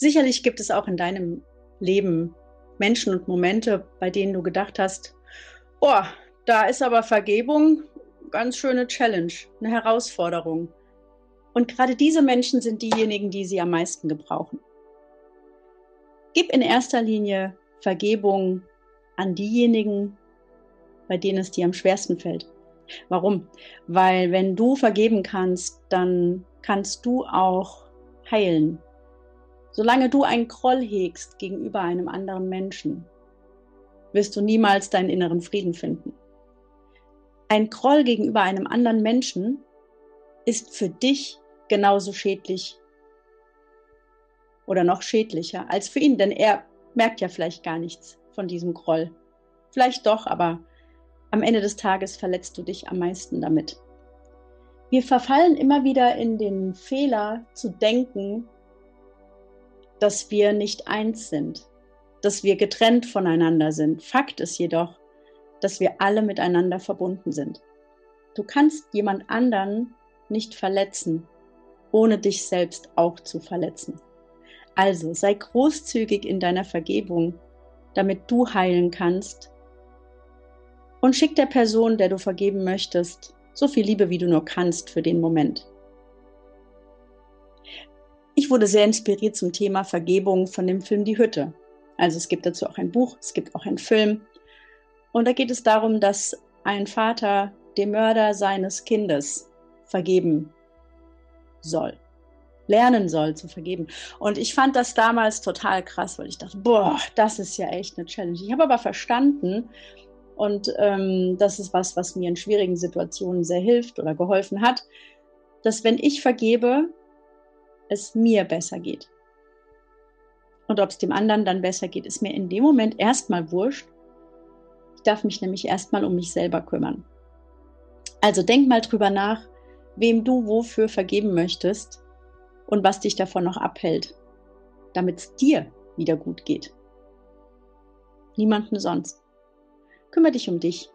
Sicherlich gibt es auch in deinem Leben Menschen und Momente, bei denen du gedacht hast, oh, da ist aber Vergebung ganz schöne Challenge, eine Herausforderung. Und gerade diese Menschen sind diejenigen, die sie am meisten gebrauchen. Gib in erster Linie Vergebung an diejenigen, bei denen es dir am schwersten fällt. Warum? Weil wenn du vergeben kannst, dann kannst du auch heilen. Solange du einen Groll hegst gegenüber einem anderen Menschen, wirst du niemals deinen inneren Frieden finden. Ein Groll gegenüber einem anderen Menschen ist für dich genauso schädlich oder noch schädlicher als für ihn, denn er merkt ja vielleicht gar nichts von diesem Groll. Vielleicht doch, aber am Ende des Tages verletzt du dich am meisten damit. Wir verfallen immer wieder in den Fehler zu denken, dass wir nicht eins sind, dass wir getrennt voneinander sind. Fakt ist jedoch, dass wir alle miteinander verbunden sind. Du kannst jemand anderen nicht verletzen, ohne dich selbst auch zu verletzen. Also sei großzügig in deiner Vergebung, damit du heilen kannst. Und schick der Person, der du vergeben möchtest, so viel Liebe, wie du nur kannst für den Moment. Ich wurde sehr inspiriert zum Thema Vergebung von dem Film Die Hütte. Also es gibt dazu auch ein Buch, es gibt auch einen Film. Und da geht es darum, dass ein Vater dem Mörder seines Kindes vergeben soll lernen soll zu vergeben. Und ich fand das damals total krass, weil ich dachte, boah, das ist ja echt eine Challenge. Ich habe aber verstanden, und ähm, das ist was, was mir in schwierigen Situationen sehr hilft oder geholfen hat, dass wenn ich vergebe, es mir besser geht. Und ob es dem anderen dann besser geht, ist mir in dem Moment erstmal wurscht. Ich darf mich nämlich erstmal um mich selber kümmern. Also denk mal drüber nach, wem du wofür vergeben möchtest und was dich davon noch abhält, damit es dir wieder gut geht. Niemanden sonst. Kümmere dich um dich.